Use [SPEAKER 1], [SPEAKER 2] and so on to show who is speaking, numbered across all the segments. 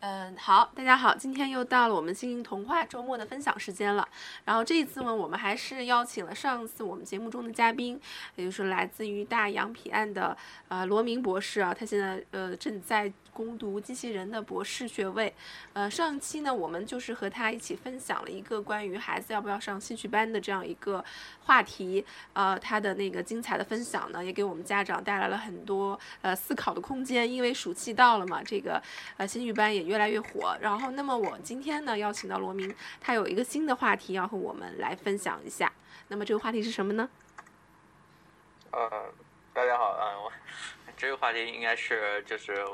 [SPEAKER 1] 嗯，好，大家好，今天又到了我们心灵童话周末的分享时间了。然后这一次呢，我们还是邀请了上次我们节目中的嘉宾，也就是来自于大洋彼岸的呃罗明博士啊，他现在呃正在攻读机器人的博士学位。呃，上一期呢，我们就是和他一起分享了一个关于孩子要不要上兴趣班的这样一个话题。呃，他的那个精彩的分享呢，也给我们家长带来了很多呃思考的空间。因为暑期到了嘛，这个呃兴趣班也越来越火。然后，那么我今天呢邀请到罗明，他有一个新的话题要和我们来分享一下。那么这个话题是什么呢？
[SPEAKER 2] 呃，大家好，嗯，我这个话题应该是就是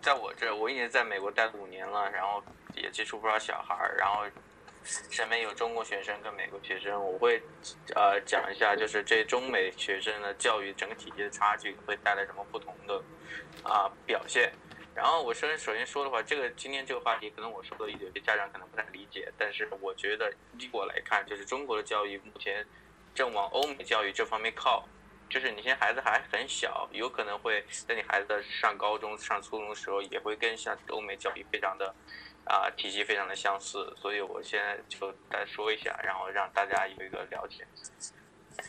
[SPEAKER 2] 在我这，我已经在美国待了五年了，然后也接触不少小孩儿，然后身边有中国学生跟美国学生，我会呃讲一下，就是这中美学生的教育整个体系的差距会带来什么不同的啊、表现。然后我首先首先说的话，这个今天这个话题可能我说的有些家长可能不太理解，但是我觉得依我来看，就是中国的教育目前正往欧美教育这方面靠。就是你现在孩子还很小，有可能会在你孩子上高中、上初中的时候，也会跟像欧美教育非常的啊、体系非常的相似。所以我现在就再说一下，然后让大家有一个了解。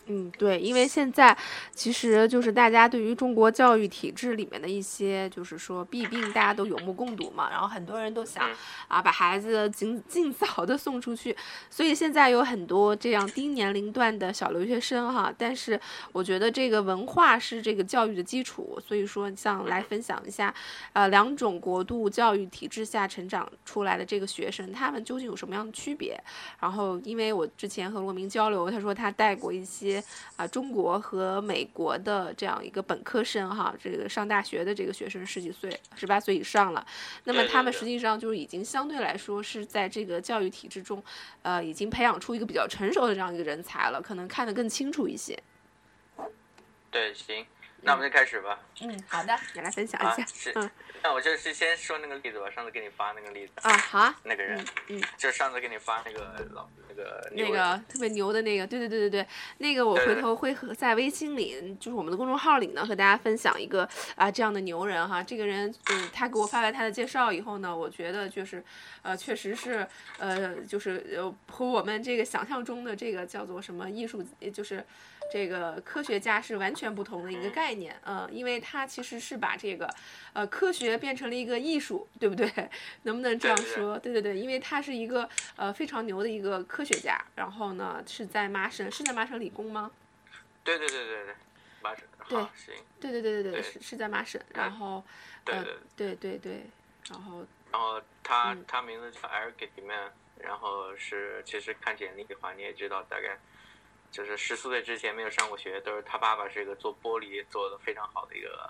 [SPEAKER 1] 嗯，对，因为现在其实就是大家对于中国教育体制里面的一些，就是说弊病，大家都有目共睹嘛。然后很多人都想
[SPEAKER 2] 嗯
[SPEAKER 1] 啊，把孩子尽尽早的送出去，所以现在有很多这样低年龄段的小留学生哈。但是我觉得这个文化是这个教育的基础，所以说像来分享一下，呃，两种国度教育体制下成长出来的这个学生，他们究竟有什么样的区别？然后，因为我之前和罗明交流，他说他带过一些啊、中国和美国的这样一个本科生哈，这个上大学的这个学生十几岁、十八岁以上了，那么他们实际上就是已经相对来说是在这个教育体制中，呃，已经培养出一个比较成熟的这样一个人才了，可能看得更清楚一些。
[SPEAKER 2] 对，行，那我们就开始吧。
[SPEAKER 1] 嗯，好的，你来分享
[SPEAKER 2] 啊
[SPEAKER 1] 一下。，
[SPEAKER 2] 是
[SPEAKER 1] 嗯，
[SPEAKER 2] 那我就是先说那个例子吧。上次给你发那个例子，
[SPEAKER 1] 啊，好啊，
[SPEAKER 2] 那个人，
[SPEAKER 1] 嗯，
[SPEAKER 2] 就上次给你发那个老那个
[SPEAKER 1] 那个特别牛的那个，对对对对对，那个我回头会和在微信里，就是我们的公众号里呢，和大家分享一个啊这样的牛人哈。这个人，嗯，他给我发来他的介绍以后呢，我觉得就是，呃，确实是，呃，就是呃和我们这个想象中的这个叫做什么艺术，就是这个科学家是完全不同的一个概念，嗯，因为他其实是把这个，呃，科学变成了一个艺术，对不对？能不能这样说？对对对，因为他是一个呃非常牛的一个科学家，然后呢是在麻省，是在麻省理工吗？
[SPEAKER 2] 对对对对对，麻省
[SPEAKER 1] 对
[SPEAKER 2] 好行，
[SPEAKER 1] 对对对对对，
[SPEAKER 2] 对
[SPEAKER 1] 是是在麻省，然后呃
[SPEAKER 2] 对对。
[SPEAKER 1] 对然后
[SPEAKER 2] 然后他、
[SPEAKER 1] 嗯
[SPEAKER 2] 他名字叫 Eric d e m a n 然后是其实看简历的话，你也知道大概就是十四岁之前没有上过学，都是他爸爸是一个做玻璃做的非常好的一个，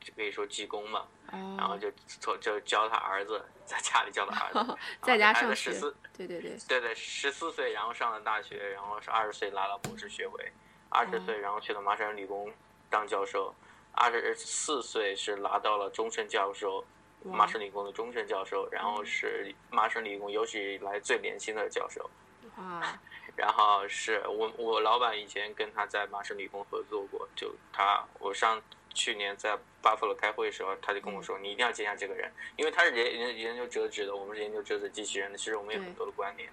[SPEAKER 2] 就可以说技工嘛，然后
[SPEAKER 1] 哦，
[SPEAKER 2] 就从就教他儿子在家里教他儿子，
[SPEAKER 1] 在家上学
[SPEAKER 2] 十四，
[SPEAKER 1] 对对对，
[SPEAKER 2] 对对，十四岁然后上了大学，然后是二十岁拿了博士学位，二十岁然后去了麻省理工当教授，二十四岁是拿到了终身教授。麻省理工的终身教授，然后是麻省理工有史以来最年轻的教授，
[SPEAKER 1] 哇，
[SPEAKER 2] 然后是我我老板以前跟他在麻省理工合作过，就他我上去年在巴弗罗开会的时候，他就跟我说，你一定要见一下这个人，因为他是研研研究折纸的，我们是研究折纸机器人的，其实我们有很多的观点，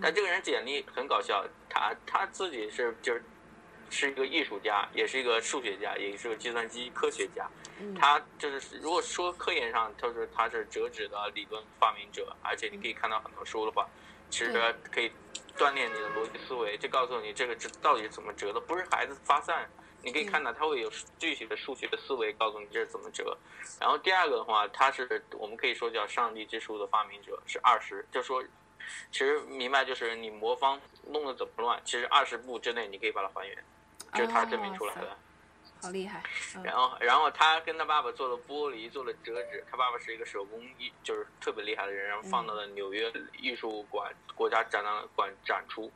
[SPEAKER 2] 但这个人简历很搞笑，他他自己是就是。是一个艺术家，也是一个数学家，也是个计算机科学家。
[SPEAKER 1] 嗯。
[SPEAKER 2] 他就是如果说科研上，他说他是折纸的理论发明者，而且你可以看到很多书的话，其实可以锻炼你的逻辑思维，就告诉你这个折到底是怎么折的，不是孩子发散。你可以看到他会有具体的数学的思维，告诉你这是怎么折。然后第二个的话，他是我们可以说叫上帝之书的发明者，是二十，就说其实明白就是你魔方弄得怎么乱，其实二十步之内你可以把它还原，这是他证明出来的。
[SPEAKER 1] 好厉害，嗯
[SPEAKER 2] 然后，然后他跟他爸爸做了玻璃，做了折纸。他爸爸是一个手工艺，就是特别厉害的人，然后放到了纽约艺术馆国家展览馆展出。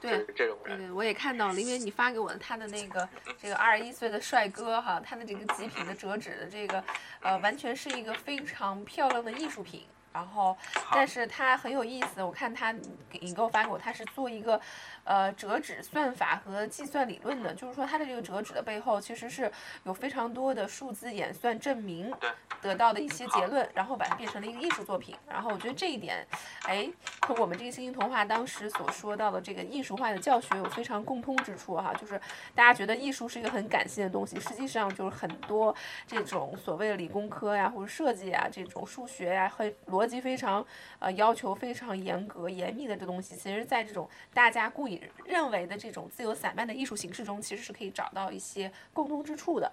[SPEAKER 2] 就
[SPEAKER 1] 对
[SPEAKER 2] 是这种人。
[SPEAKER 1] 我也看到了，因为你发给我的他的那个这个二十一岁的帅哥哈，他的这个极品的折纸的这个，呃，完全是一个非常漂亮的艺术品，然后，但是它很有意思，我看他给你给我发给我，他是做一个，呃，折纸算法和计算理论的，就是说它的这个折纸的背后其实是有非常多的数字演算证明得到的一些结论，然后把它变成了一个艺术作品。然后我觉得这一点，哎，和我们这个星星童话当时所说到的这个艺术化的教学有非常共通之处哈，就是大家觉得艺术是一个很感性的东西，实际上就是很多这种所谓的理工科呀或者设计啊这种数学呀和逻辑非常呃要求非常严格严密的这东西，其实在这种大家故意认为的这种自由散漫的艺术形式中，其实是可以找到一些共通之处的，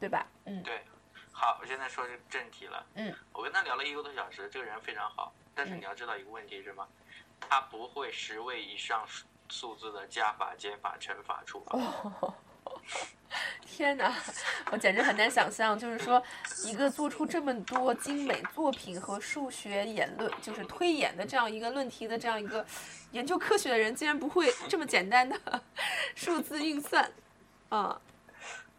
[SPEAKER 1] 对吧？嗯，
[SPEAKER 2] 对。好，我现在说正题了。
[SPEAKER 1] 嗯，
[SPEAKER 2] 我跟他聊了一个多小时，这个人非常好，但是你要知道一个问题是吗？他不会十位以上数字的加法、减法、乘法、除法。
[SPEAKER 1] 天哪，我简直很难想象，就是说一个做出这么多精美作品和数学演论，就是推演的这样一个论题的这样一个研究科学的人，竟然不会这么简单的 数字运算，啊。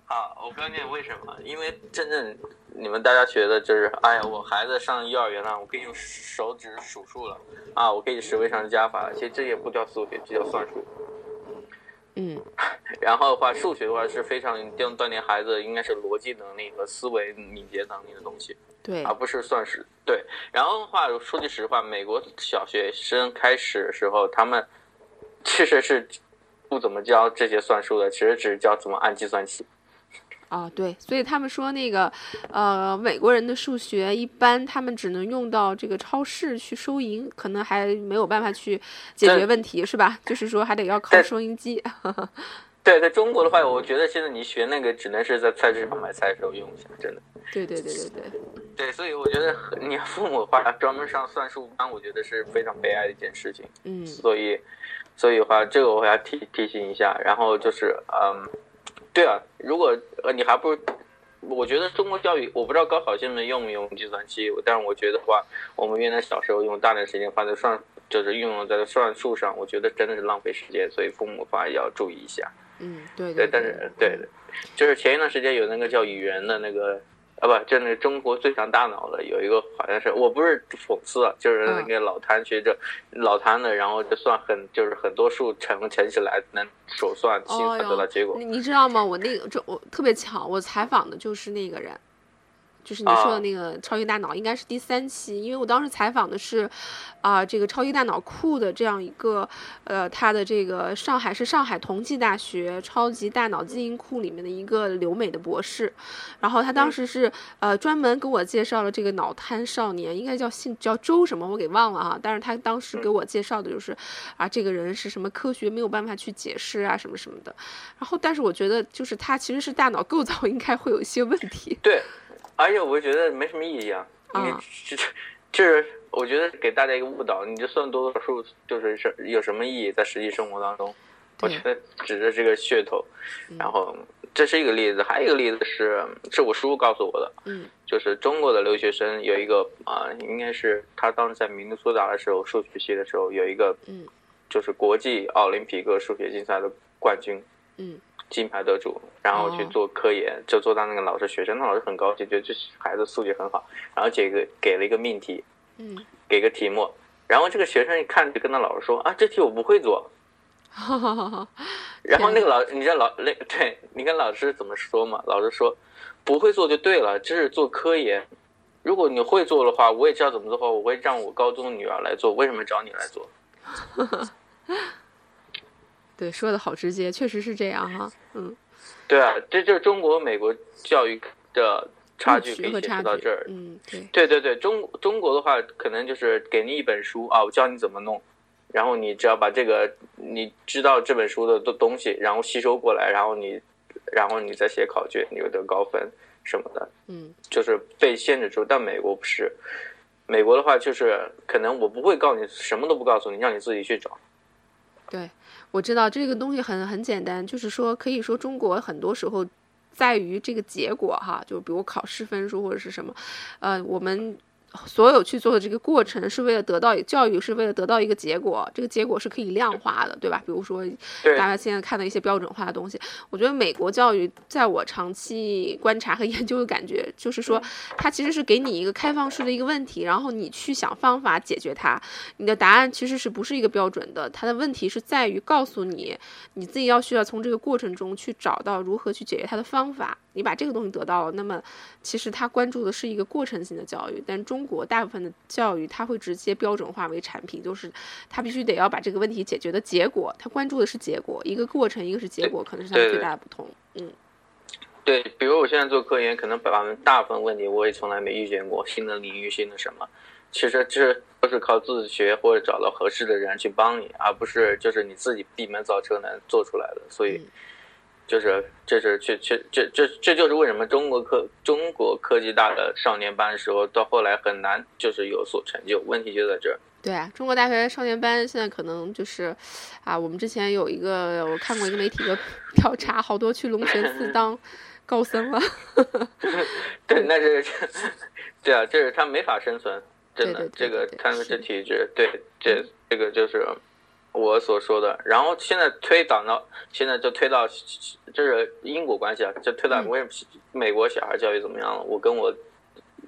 [SPEAKER 2] 好，我告诉你为什么？因为真正你们大家觉得就是，哎呀，我孩子上幼儿园了，我可以用手指数数了，啊，我可以十位上加法，其实这也不叫数学，这叫算术。
[SPEAKER 1] 嗯。
[SPEAKER 2] 然后的话，数学的话是非常锻锻炼孩子应该是逻辑能力和思维敏捷能力的东西，
[SPEAKER 1] 对，
[SPEAKER 2] 而不是算式。对。然后的话，说句实话，美国小学生开始的时候，他们其实是不怎么教这些算术的，其实只是教怎么按计算器。
[SPEAKER 1] 啊，对，所以他们说那个，呃，美国人的数学一般，他们只能用到这个超市去收银，可能还没有办法去解决问题，是吧？就是说还得要靠收银机。
[SPEAKER 2] 对，在中国的话，我觉得现在你学那个只能是在菜市场买菜的时候用一下，真的。
[SPEAKER 1] 对对对对对。
[SPEAKER 2] 对，所以我觉得你父母的话专门上算术班，我觉得是非常悲哀的一件事情。
[SPEAKER 1] 嗯。
[SPEAKER 2] 所以，所以的话，这个我要提提醒一下，然后就是，嗯。对啊，如果呃你还不如，我觉得中国教育，我不知道高考现在用不用计算机，但是我觉得话，我们原来小时候用大量时间花在算，就是运用在算术上，我觉得真的是浪费时间，所以父母话要注意一下。
[SPEAKER 1] 嗯，对
[SPEAKER 2] 对，但是对的，就是前一段时间有那个叫语言的那个。啊不，就那中国最强大脑的有一个，好像是我不是讽刺，就是那个老谭学者，老谭的，然后就算很就是很多数乘乘起来能手算清楚得到结果。
[SPEAKER 1] 你你知道吗？我那个这我特别巧，我采访的就是那个人。就是你说的那个超级大脑，应该是第三期，因为我当时采访的是，啊，这个超级大脑库的这样一个，呃，他的这个上海是上海同济大学超级大脑基因库里面的一个留美的博士，然后他当时是呃专门给我介绍了这个脑瘫少年，应该叫姓叫周什么，我给忘了哈，但是他当时给我介绍的就是，啊，这个人是什么科学没有办法去解释啊什么什么的，然后但是我觉得就是他其实是大脑构造应该会有一些问题。
[SPEAKER 2] 对。而且我觉得没什么意义啊，你就 就是我觉得给大家一个误导，你就算多少数，就是是有什么意义在实际生活当中？我觉得指着这个噱头，然后这是一个例子，还有一个例子是是我叔叔告诉我的，
[SPEAKER 1] 嗯，
[SPEAKER 2] 就是中国的留学生有一个啊，应该是他当时在明尼苏达的时候，数学系的时候有一个，
[SPEAKER 1] 嗯，
[SPEAKER 2] 就是国际奥林匹克数学竞赛的冠军，
[SPEAKER 1] 嗯。
[SPEAKER 2] 金牌得主，然后去做科研，就做到那个老师学生，那老师很高兴，觉得这孩子素质很好，然后给个给了一个命题，
[SPEAKER 1] 嗯，
[SPEAKER 2] 给个题目，然后这个学生一看就跟他老师说啊，这题我不会做，然后那个老你知道老那对你跟老师怎么说嘛？老师说不会做就对了，这是做科研，如果你会做的话，我也知道怎么做的话，我会让我高中的女儿来做，为什么找你来做？
[SPEAKER 1] 对，说的好直接，确实是这样哈，嗯，
[SPEAKER 2] 对啊，这就是中国美国教育的差距，可以解释到这儿，
[SPEAKER 1] 嗯，对，
[SPEAKER 2] 对对对，中中国的话，可能就是给你一本书啊，我教你怎么弄，然后你只要把这个你知道这本书的东东西，然后吸收过来，然后你，然后你再写考卷，你就得高分什么的，
[SPEAKER 1] 嗯，
[SPEAKER 2] 就是被限制住，但美国不是，美国的话就是可能我不会告诉你，什么都不告诉你，让你自己去找，
[SPEAKER 1] 对。我知道这个东西很很简单，就是说，可以说中国很多时候在于这个结果哈，就比如考试分数或者是什么，呃，我们所有去做的这个过程是为了得到教育，是为了得到一个结果，这个结果是可以量化的，对吧？比如说大家现在看的一些标准化的东西，我觉得美国教育在我长期观察和研究的感觉，就是说它其实是给你一个开放式的一个问题，然后你去想方法解决它，你的答案其实是不是一个标准的？它的问题是在于告诉你，你自己要需要从这个过程中去找到如何去解决它的方法。你把这个东西得到了，那么其实他关注的是一个过程性的教育，但中国大部分的教育他会直接标准化为产品，就是他必须得要把这个问题解决的结果，他关注的是结果，一个过程，一个是结果，可能是他们最大的不同。嗯，
[SPEAKER 2] 对，比如我现在做科研，可能百分大部分问题我也从来没遇见过新的领域、新的什么，其实这都是靠自学或者找到合适的人去帮你，而不是就是你自己闭门造车能做出来的，所以。就是，这是，确确这这这就是为什么中国科中国科技大的少年班的时候，到后来很难就是有所成就。问题就在这儿。
[SPEAKER 1] 对啊，中国大学少年班现在可能就是，啊，我们之前有一个我看过一个媒体的调查，好多去龙泉寺当高僧了。
[SPEAKER 2] 对，那是，对啊，这是他没法生存，真的，这个他们这体制，对，这这个就是。我所说的，然后现在推导到，现在就推到，这是因果关系啊，就推到为什么美国小孩教育怎么样了？我跟我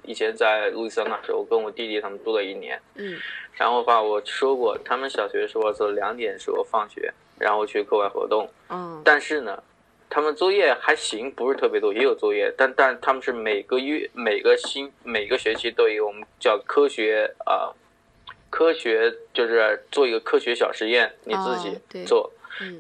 [SPEAKER 2] 以前在路易斯安那时候，我跟我弟弟他们住了一年，
[SPEAKER 1] 嗯，
[SPEAKER 2] 然后的话我说过，他们小学时候是两点时候放学，然后去课外活动，
[SPEAKER 1] 嗯，
[SPEAKER 2] 但是呢，他们作业还行，不是特别多，也有作业，但但他们是每个月每个星每个学期都有我们叫科学啊。科学就是做一个科学小实验，你自己做，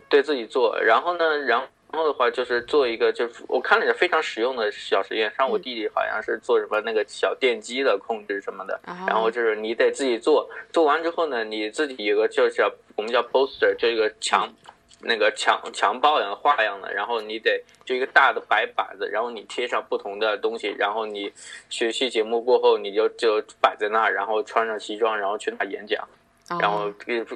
[SPEAKER 2] 对自己做。然后呢，然后的话就是做一个，就是我看了一下非常实用的小实验。像我弟弟好像是做什么那个小电机的控制什么的，然后就是你得自己做，做完之后呢，你自己有个就是我们叫 poster，这个墙。那个强强报一样的画样的，然后你得就一个大的白板子，然后你贴上不同的东西，然后你学习节目过后，你就就摆在那儿，然后穿上西装，然后去那演讲，然后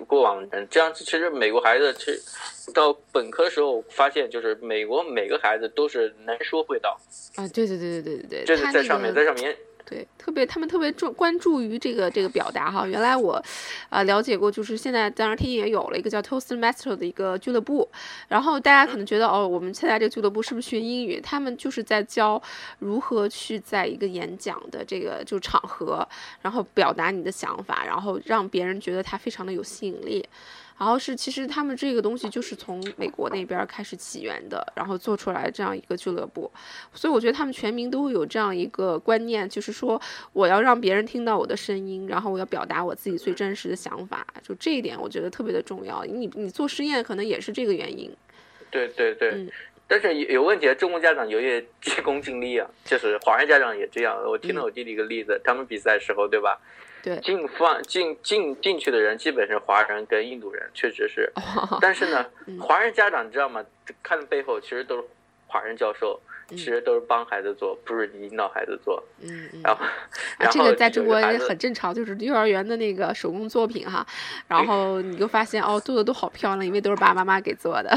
[SPEAKER 2] 过往人这样子。其实美国孩子，其实到本科时候发现，就是美国每个孩子都是能说会道
[SPEAKER 1] 啊，对对对对对对对，
[SPEAKER 2] 就是在上面在上面。
[SPEAKER 1] 对，特别他们特别重关注于这个这个表达哈。原来我，啊了解过，就是现在当然天津也有了一个叫 Toastmaster 的一个俱乐部。然后大家可能觉得哦，我们现在这个俱乐部是不是学英语？他们就是在教如何去在一个演讲的这个就场合，然后表达你的想法，然后让别人觉得他非常的有吸引力。然后是，其实他们这个东西就是从美国那边开始起源的，然后做出来这样一个俱乐部，所以我觉得他们全民都会有这样一个观念，就是说我要让别人听到我的声音，然后我要表达我自己最真实的想法，就这一点我觉得特别的重要。你你做实验可能也是这个原因。
[SPEAKER 2] 对对对，但是有有问题，中国家长有点急功近利啊，就是华人家长也这样。我听了我弟弟一个例子，他们比赛时候，对吧？进放进进进去的人基本是华人跟印度人，确实是。但是呢，华人家长你知道吗？看背后其实都是华人教授，其实都是帮孩子做，不是引导孩子做。
[SPEAKER 1] 嗯嗯。
[SPEAKER 2] 然后，
[SPEAKER 1] 这个在中国也很正常，就是幼儿园的那个手工作品哈。然后你就发现哦，做的都好漂亮，因为都是爸爸妈妈给做的。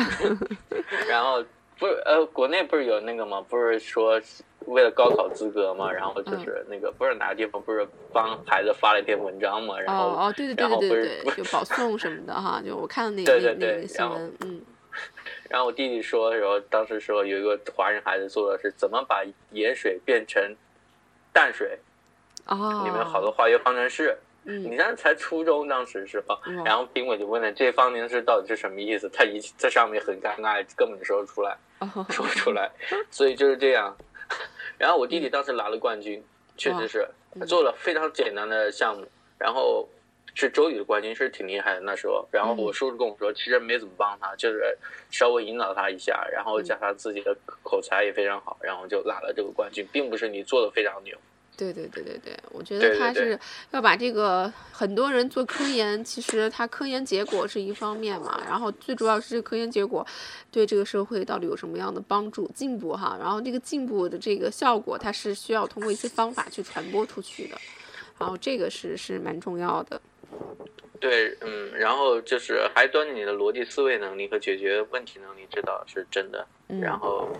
[SPEAKER 2] 然后不是呃，国内不是有那个吗？不是说。为了高考资格嘛，然后就是那个不是哪个地方不是帮孩子发了一篇文章嘛，然后
[SPEAKER 1] 哦哦对对对对对对，就保送什么的哈，就我看到那个那那个新闻，嗯。
[SPEAKER 2] 然后我弟弟说的时候，当时说有一个华人孩子做的是怎么把盐水变成淡水，
[SPEAKER 1] 哦，
[SPEAKER 2] 里面好多化学方程式。
[SPEAKER 1] 嗯，
[SPEAKER 2] 你那才初中当时是吧？然后评委就问了这方程式到底是什么意思，他一在上面很尴尬，根本说不出来，说不出来，所以就是这样。然后我弟弟当时拿了冠军，确实是做了非常简单的项目，然后是周宇的冠军，是挺厉害的那时候。然后我叔叔跟我说，其实没怎么帮他，就是稍微引导他一下，然后加上自己的口才也非常好，然后就拿了这个冠军，并不是你做的非常牛。
[SPEAKER 1] 对对对对对，我觉得他是要把这个很多人做科研，其实他科研结果是一方面嘛，然后最主要是这科研结果对这个社会到底有什么样的帮助、进步哈，然后这个进步的这个效果，它是需要通过一些方法去传播出去的，然后这个是是蛮重要的。
[SPEAKER 2] 对，嗯，然后就是还锻炼你的逻辑思维能力和解决问题能力，这倒是真的。然后。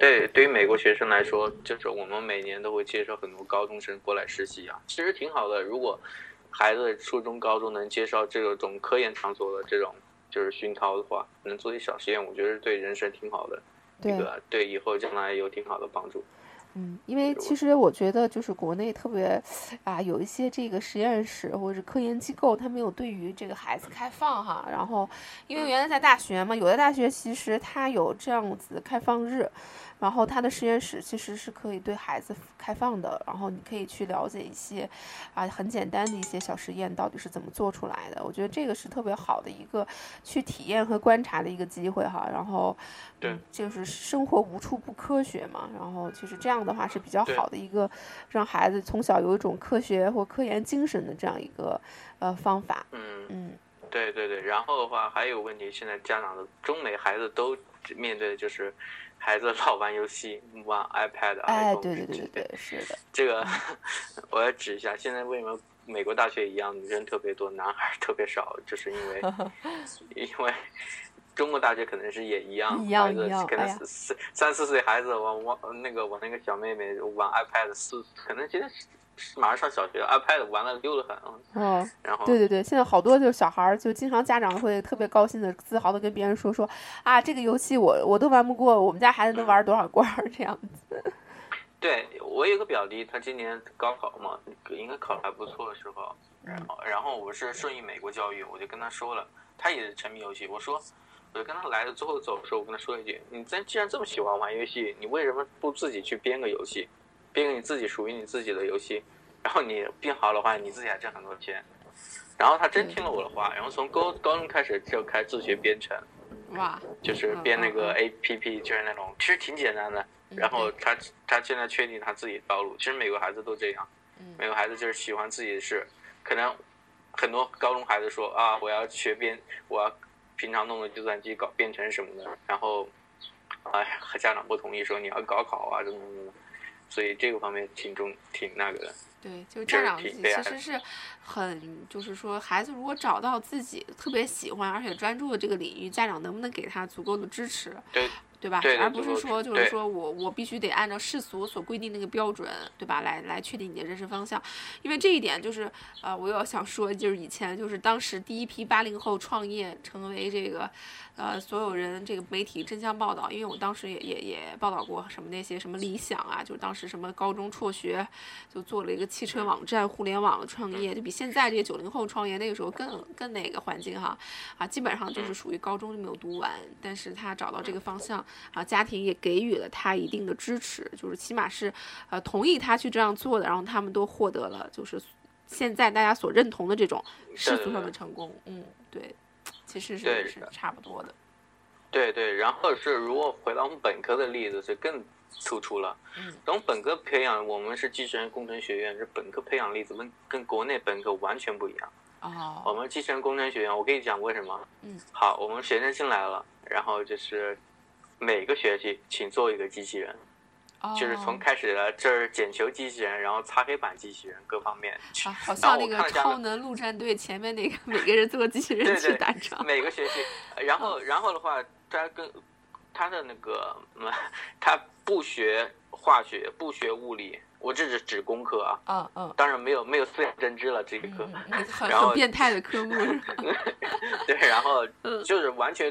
[SPEAKER 2] 对，对于美国学生来说，就是我们每年都会介绍很多高中生过来实习啊，其实挺好的。如果孩子初中、高中能接受这种科研场所的这种就是熏陶的话，能做些小实验，我觉得对人生挺好的，
[SPEAKER 1] 对，
[SPEAKER 2] 对以后将来有挺好的帮助。
[SPEAKER 1] 嗯，因为其实我觉得就是国内特别啊，有一些这个实验室或者是科研机构，他没有对于这个孩子开放哈。然后，因为原来在大学嘛，有的大学其实它有这样子开放日。然后它的实验室其实是可以对孩子开放的，然后你可以去了解一些，啊，很简单的一些小实验到底是怎么做出来的。我觉得这个是特别好的一个去体验和观察的一个机会哈。然后，
[SPEAKER 2] 对，
[SPEAKER 1] 就是生活无处不科学嘛。然后其实这样的话是比较好的一个，让孩子从小有一种科学或科研精神的这样一个呃方法。
[SPEAKER 2] 嗯嗯，对对对。然后的话还有问题，现在家长的中美孩子都面对的就是。孩子老玩游戏，玩 iPad、
[SPEAKER 1] 哎，对对对对，是的。
[SPEAKER 2] 这个 我要指一下，现在为什么美国大学一样，女生特别多，男孩特别少，就是因为 因为中国大学可能是也一样，孩子可能四三四岁孩子玩玩那个我那个小妹妹玩 iPad 四，可能现在是。马上上小学，iPad 玩的溜得很嗯，然后
[SPEAKER 1] 对对对，现在好多就是小孩儿，就经常家长会特别高兴的、自豪的跟别人说说啊，这个游戏我我都玩不过，我们家孩子能玩多少关儿这样子。
[SPEAKER 2] 对我有个表弟，他今年高考嘛，应该考还不错的时候，然后然后我是顺应美国教育，我就跟他说了，他也是沉迷游戏，我说，我就跟他来了之后走的时候，我跟他说一句，你咱既然这么喜欢玩游戏，你为什么不自己去编个游戏？编个你自己属于你自己的游戏，然后你编好的话，你自己还挣很多钱。然后他真听了我的话，然后从高高中开始就开自学编程，
[SPEAKER 1] 哇，
[SPEAKER 2] 就是编那个 A P P，就是那种其实挺简单的。然后他他现在确定他自己的道路。其实每个孩子都这样，每个孩子就是喜欢自己的事。可能很多高中孩子说啊，我要学编，我要平常弄个计算机搞编程什么的。然后哎，和家长不同意，说你要高考啊，怎么怎么。所以这个方面挺重，挺那个的。
[SPEAKER 1] 对，就是家长其实是很，就是说，孩子如果找到自己特别喜欢而且专注的这个领域，家长能不能给他足够的支持？
[SPEAKER 2] 对。
[SPEAKER 1] 对吧？而不是说，就是说我我必须得按照世俗所规定那个标准，对吧？来来确定你的人生方向。因为这一点就是，呃，我又想说，就是以前就是当时第一批八零后创业成为这个，呃，所有人这个媒体争相报道。因为我当时也也也报道过什么那些什么理想啊，就是当时什么高中辍学就做了一个汽车网站、互联网的创业，就比现在这些九零后创业那个时候更更那个环境哈，啊，基本上就是属于高中就没有读完，但是他找到这个方向。啊，家庭也给予了他一定的支持，就是起码是，呃，同意他去这样做的，然后他们都获得了就是现在大家所认同的这种世俗上的成功。嗯，对，其实是是差不多的。
[SPEAKER 2] 对对，然后是如果回到我们本科的例子，是更突出了。嗯。等本科培养，我们是机器人工程学院，这本科培养例子跟跟国内本科完全不一样。
[SPEAKER 1] 哦。
[SPEAKER 2] 我们机器人工程学院，我跟你讲为什么？嗯。好，我们学生进来了，然后就是。每个学期请做一个机器人，就是从开始的这是捡球机器人，然后擦黑板机器人各方面。
[SPEAKER 1] 啊，好像那个超能陆战队前面那个每个人做机器人去打仗。
[SPEAKER 2] 每个学期，然后然后的话，他跟他的那个，他不学化学，不学物理，我这是指工科啊。
[SPEAKER 1] 嗯嗯。
[SPEAKER 2] 当然没有没有思想认知了这一科，
[SPEAKER 1] 很很变态的科目。
[SPEAKER 2] 对，然后就是完全。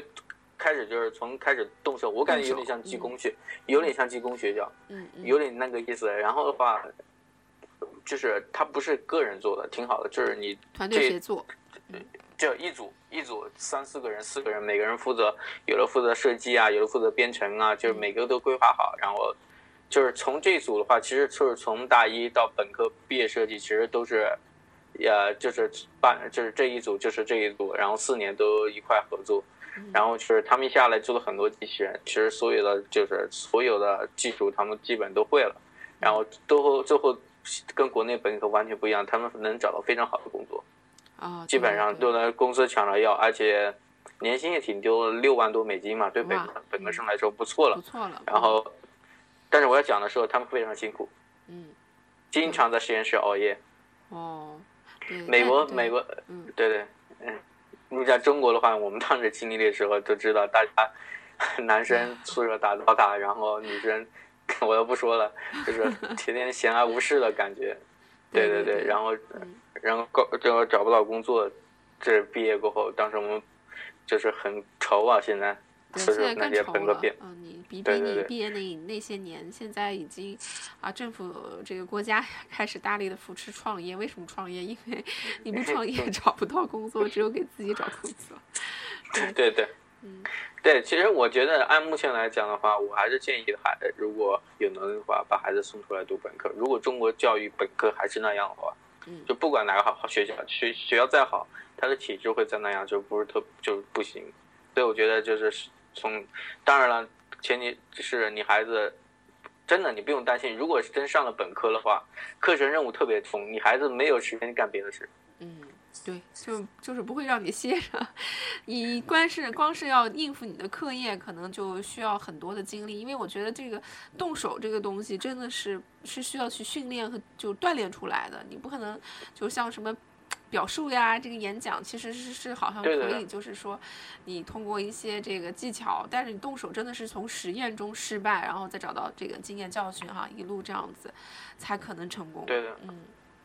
[SPEAKER 2] 开始就是从开始动手，我感觉有点像技工学，有点像技工学校，
[SPEAKER 1] 嗯，
[SPEAKER 2] 有点那个意思。然后的话，就是他不是个人做的，挺好的，就是你
[SPEAKER 1] 团队协作，
[SPEAKER 2] 就一组一组三四个人，四个人，每个人负责，有的负责设计啊，有的负责编程啊，就是每个都规划好。然后就是从这一组的话，其实就是从大一到本科毕业设计，其实都是，呃，就是办就是这一组就是这一组，然后四年都一块合作。然后就是他们下来做了很多机器人，其实所有的就是所有的技术他们基本都会了，然后都最后跟国内本科完全不一样，他们能找到非常好的工作，
[SPEAKER 1] 啊，
[SPEAKER 2] 基本上都能公司抢着要，而且年薪也挺多，六万多美金嘛，对本本科生来说不错了，
[SPEAKER 1] 不错了。
[SPEAKER 2] 然后，但是我要讲的时候，他们非常辛苦，
[SPEAKER 1] 嗯，
[SPEAKER 2] 经常在实验室熬夜，
[SPEAKER 1] 哦，
[SPEAKER 2] 美国美国，嗯，对对，嗯。你在中国的话，我们当时经历的时候都知道，大家男生宿舍打 DOTA，然后女生我都不说了，就是天天闲来无事的感觉。对
[SPEAKER 1] 对
[SPEAKER 2] 对，然后然后高最后找不到工作，这毕业过后，当时我们就是很愁啊，现在。
[SPEAKER 1] 对，现在更
[SPEAKER 2] 愁了。
[SPEAKER 1] 嗯，你比比你毕业那那些年，现在已经啊，政府这个国家 开始大力的扶持创业。为什么创业？因为 你不创业 找不到工作，只有给自己找工作。
[SPEAKER 2] 对对对，
[SPEAKER 1] 嗯，
[SPEAKER 2] 对，其实我觉得按目前来讲的话，我还是建议孩子如果有能力的话，把孩子送出来读本科。如果中国教育本科还是那样的话，
[SPEAKER 1] 嗯，
[SPEAKER 2] 就不管哪个好好学校，学学校再好，它的体制会再那样，就不是特就不行。所以我觉得就是。从当然了，前提是你孩子真的，你不用担心。如果是真上了本科的话，课程任务特别重，你孩子没有时间干别的事。
[SPEAKER 1] 嗯，对，就就是不会让你歇着。你光是光是要应付你的课业，可能就需要很多的精力。因为我觉得这个动手这个东西真的是是需要去训练和就锻炼出来的。你不可能就像什么。表述呀，这个演讲其实是是好像可以，就是说，你通过一些这个技巧，但是你动手真的是从实验中失败，然后再找到这个经验教训哈，一路这样子，才可能成功。
[SPEAKER 2] 对的，
[SPEAKER 1] 嗯。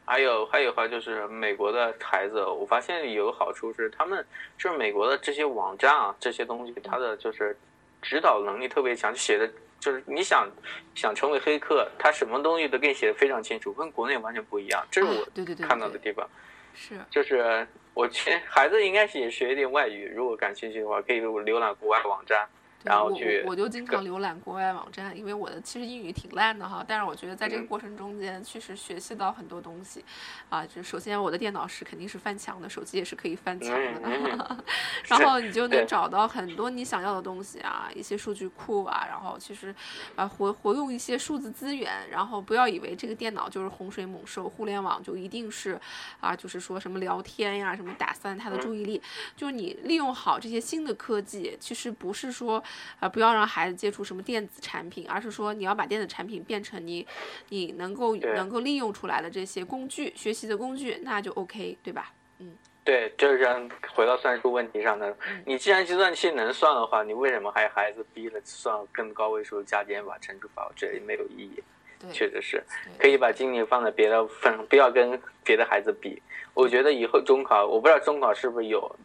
[SPEAKER 2] 还有还有话就是美国的孩子，我发现有个好处是，他们就是美国的这些网站啊，这些东西，它的就是指导能力特别强，写的就是你想想成为黑客，他什么东西都给你写的非常清楚，跟国内完全不一样，这是我看到的地方。
[SPEAKER 1] 是，
[SPEAKER 2] 就是我前孩子应该也学一点外语，如果感兴趣的话，可以浏览国外网站。然后去，
[SPEAKER 1] 我就经常浏览国外网站，因为我的其实英语挺烂的哈，但是我觉得在这个过程中间确实学习到很多东西，啊，就首先我的电脑是肯定是翻墙的，手机也是可以翻墙的，然后你就能。找到很多你想要的东西啊，一些数据库啊，然后其实啊活活用一些数字资源，然后不要以为这个电脑就是洪水猛兽，互联网就一定是啊，就是说什么聊天呀，什么打散他的注意力，就是你利用好这些新的科技，其实不是说。啊，不要让孩子接触什么电子产品，而是说你要把电子产品变成你，你能够能够利用出来的这些工具，学习的工具，那就 OK，对吧？嗯，
[SPEAKER 2] 对，就是回到算术问题上呢，你既然计算器能算的话，你为什么还孩子逼着算更高位数加减法、乘除法？这也没有意义。确实是，可以把精力放在别的份上，不要跟别的孩子比。我觉得以后中考，我不知道中考是不是有。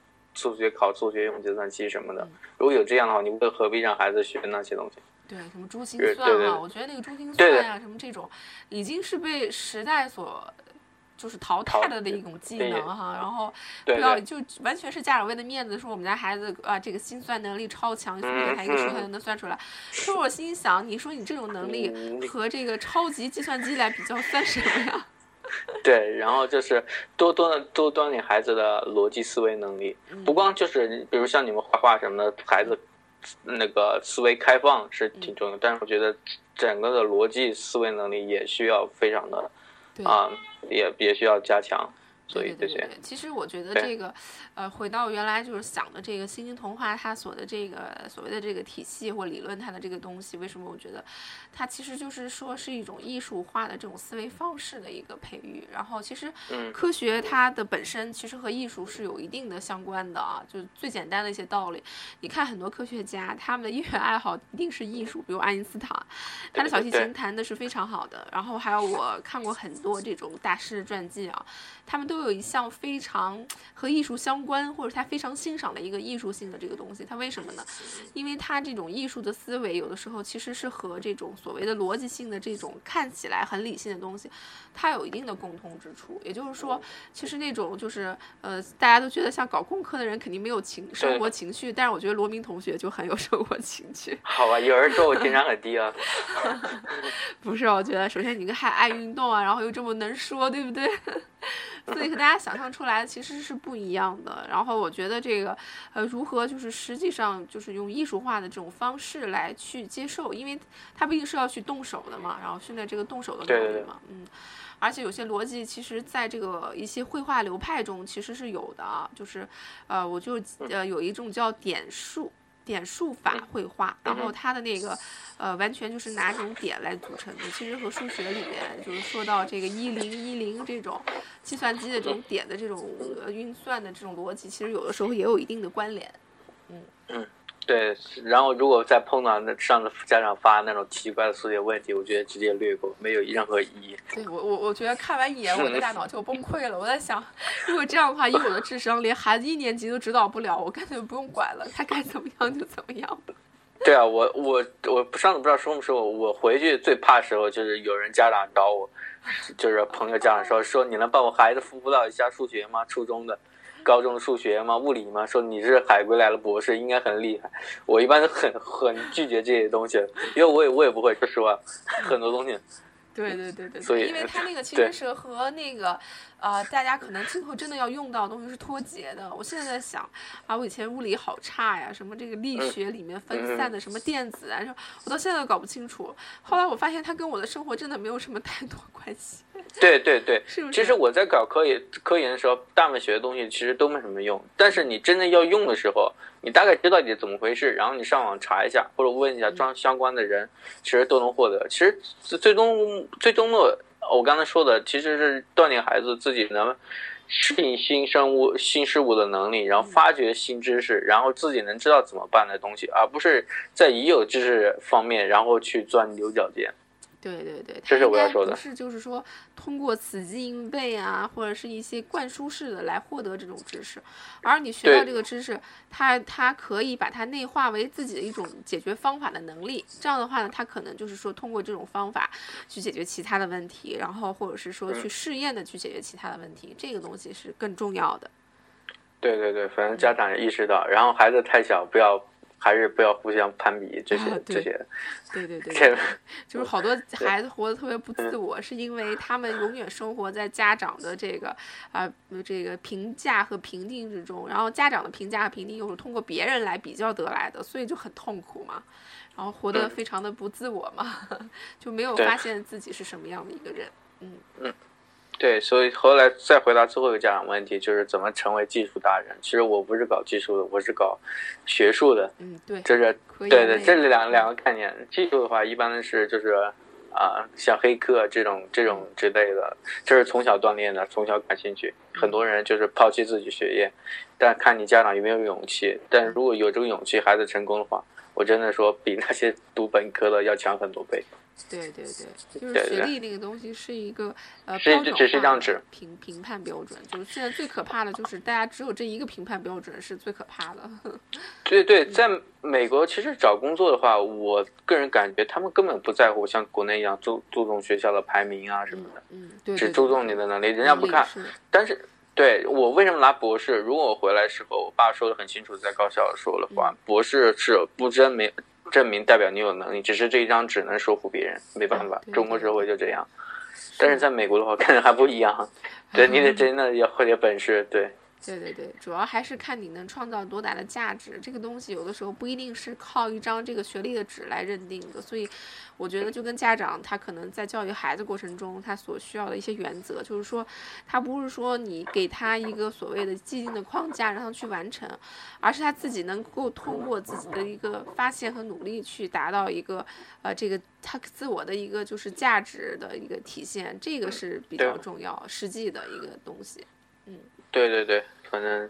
[SPEAKER 2] 数学考数学用计算器什么的，如果有这样的话，你何必让孩子学那些东西？
[SPEAKER 1] 对，什么珠心算啊？我觉得那个珠心算呀，什么这种，已经是被时代所就是淘汰了的一种技能哈。然后不要就完全是家长为了面子说我们家孩子啊这个心算能力超强，随便他一个数他就能算出来。可是我心想，你说你这种能力和这个超级计算机来比较，算什么呀？
[SPEAKER 2] 对，然后就是多多多锻炼孩子的逻辑思维能力，不光就是比如像你们画画什么的，孩子那个思维开放是挺重要，但是我觉得整个的逻辑思维能力也需要非常的啊，也也需要加强。
[SPEAKER 1] 对对对对，其实我觉得这个，呃，回到原来就是想的这个新兴童话，它所的这个所谓的这个体系或理论，它的这个东西，为什么我觉得它其实就是说是一种艺术化的这种思维方式的一个培育。然后其实科学它的本身其实和艺术是有一定的相关的啊，就是最简单的一些道理。你看很多科学家，他们的音乐爱好一定是艺术，比如爱因斯坦，他的小提琴弹的是非常好的。然后还有我看过很多这种大师传记啊，他们都。有一项非常和艺术相关，或者他非常欣赏的一个艺术性的这个东西，他为什么呢？因为他这种艺术的思维，有的时候其实是和这种所谓的逻辑性的这种看起来很理性的东西，它有一定的共通之处。也就是说，其实那种就是呃，大家都觉得像搞工科的人肯定没有情生活情趣，但是我觉得罗明同学就很有生活情趣。
[SPEAKER 2] 好吧，有人说我情商很低啊。
[SPEAKER 1] 不是，我觉得首先你还爱运动啊，然后又这么能说，对不对？所以和大家想象出来的其实是不一样的。然后我觉得这个，呃，如何就是实际上就是用艺术化的这种方式来去接受，因为它毕竟是要去动手的嘛，然后训练这个动手的能力嘛，嗯。而且有些逻辑其实在这个一些绘画流派中其实是有的啊，就是，呃，我就呃有一种叫点数。点数法绘画，然后它的那个，呃，完全就是拿这种点来组成的。其实和数学里面就是说到这个一零一零这种计算机的这种点的这种运算的这种逻辑，其实有的时候也有一定的关联。
[SPEAKER 2] 嗯嗯，对，然后如果再碰到那上次家长发那种奇怪的数学问题，我觉得直接略过，没有任何意义。
[SPEAKER 1] 对我我我觉得看完一眼，我的大脑就崩溃了。我在想，如果这样的话，以我的智商，连孩子一年级都指导不了，我干脆不用管了，他该怎么样就怎么样吧。
[SPEAKER 2] 对啊，我我我上次不知道什么时候，我回去最怕时候就是有人家长找我，就是朋友家长说说你能帮我孩子辅导一下数学吗？初中的。高中的数学吗？物理吗？说你是海归来了博士，应该很厉害。我一般都很很拒绝这些东西，因为我也我也不会，说实话，很多东西。
[SPEAKER 1] 对对对对，
[SPEAKER 2] 所以
[SPEAKER 1] 因为它那个其实是和那个呃，大家可能今后真的要用到的东西是脱节的。我现在在想啊，我以前物理好差呀，什么这个力学里面分散的什么电子啊，什么我到现在都搞不清楚。后来我发现它跟我的生活真的没有什么太多关系。
[SPEAKER 2] 对对对，
[SPEAKER 1] 是不是？
[SPEAKER 2] 其实我在搞科研科研的时候，大部分学的东西其实都没什么用，但是你真的要用的时候，你大概知道你怎么回事，然后你上网查一下，或者问一下相相关的人，其实都能获得。其实最终最终的，我刚才说的其实是锻炼孩子自己能适应新生物、新事物的能力，然后发掘新知识，然后自己能知道怎么办的东西，而不是在已有知识方面然后去钻牛角尖。
[SPEAKER 1] 对对对，
[SPEAKER 2] 这是我要说的。
[SPEAKER 1] 不是就是说通过死记硬背啊，或者是一些灌输式的来获得这种知识，而你学到这个知识，它它可以把它内化为自己的一种解决方法的能力。这样的话呢，它可能就是说通过这种方法去解决其他的问题，然后或者是说去试验的去解决其他的问题，这个东西是更重要的。
[SPEAKER 2] 对对对，反正家长也意识到，然后孩子太小，不要。还是不要互相攀比这些这些，
[SPEAKER 1] 对对对，就是好多 孩子活得特别不自我，是因为他们永远生活在家长的这个啊这个评价和评定之中，然后家长的评价和评定又是通过别人来比较得来的，所以就很痛苦嘛，然后活得非常的不自我嘛，就没有发现自己是什么样的一个人，嗯。
[SPEAKER 2] 嗯。对，所以后来再回答最后一个家长问题，就是怎么成为技术达人。其实我不是搞技术的，我是搞学术的。
[SPEAKER 1] 嗯，对，
[SPEAKER 2] 这是对对，这是两两个概念。技术的话，一般是就是啊，像黑客这种这种之类的，这是从小锻炼的，从小感兴趣。很多人就是抛弃自己学业，但看你家长有没有勇气。但如果有这个勇气，孩子成功的话，我真的说比那些读本科的要强很多倍。
[SPEAKER 1] 对对对，就是学历那个东西是一个呃
[SPEAKER 2] 标准
[SPEAKER 1] 化评评判标准，就是现在最可怕的就是大家只有这一个评判标准是最可怕的。
[SPEAKER 2] 对对，在美国其实找工作的话，我个人感觉他们根本不在乎像国内一样注注重学校的排名啊什么的，
[SPEAKER 1] 嗯，对，
[SPEAKER 2] 只注重你的能力，人家不看。但是对我为什么拿博士？如果我回来时候，我爸说的很清楚，在高校说的话，博士是不真没。证明代表你有能力，只是这一张纸能说服别人，没办法，中国社会就这样。但是在美国的话，看着还不一样，对你得真的要会点本事，对。
[SPEAKER 1] 对对对，主要还是看你能创造多大的价值。这个东西有的时候不一定是靠一张这个学历的纸来认定的，所以我觉得就跟家长他可能在教育孩子过程中，他所需要的一些原则，就是说，他不是说你给他一个所谓的既定的框架让他去完成，而是他自己能够通过自己的一个发现和努力去达到一个呃这个他自我的一个就是价值的一个体现，这个是比较重要、实际的一个东西。嗯。
[SPEAKER 2] 对对对，反正，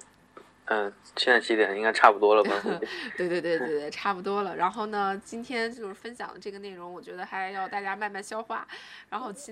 [SPEAKER 2] 嗯，现在几点应该差不多了吧？
[SPEAKER 1] 对对对对对，差不多了。然后呢，今天就是分享的这个内容，我觉得还要大家慢慢消化。然后其。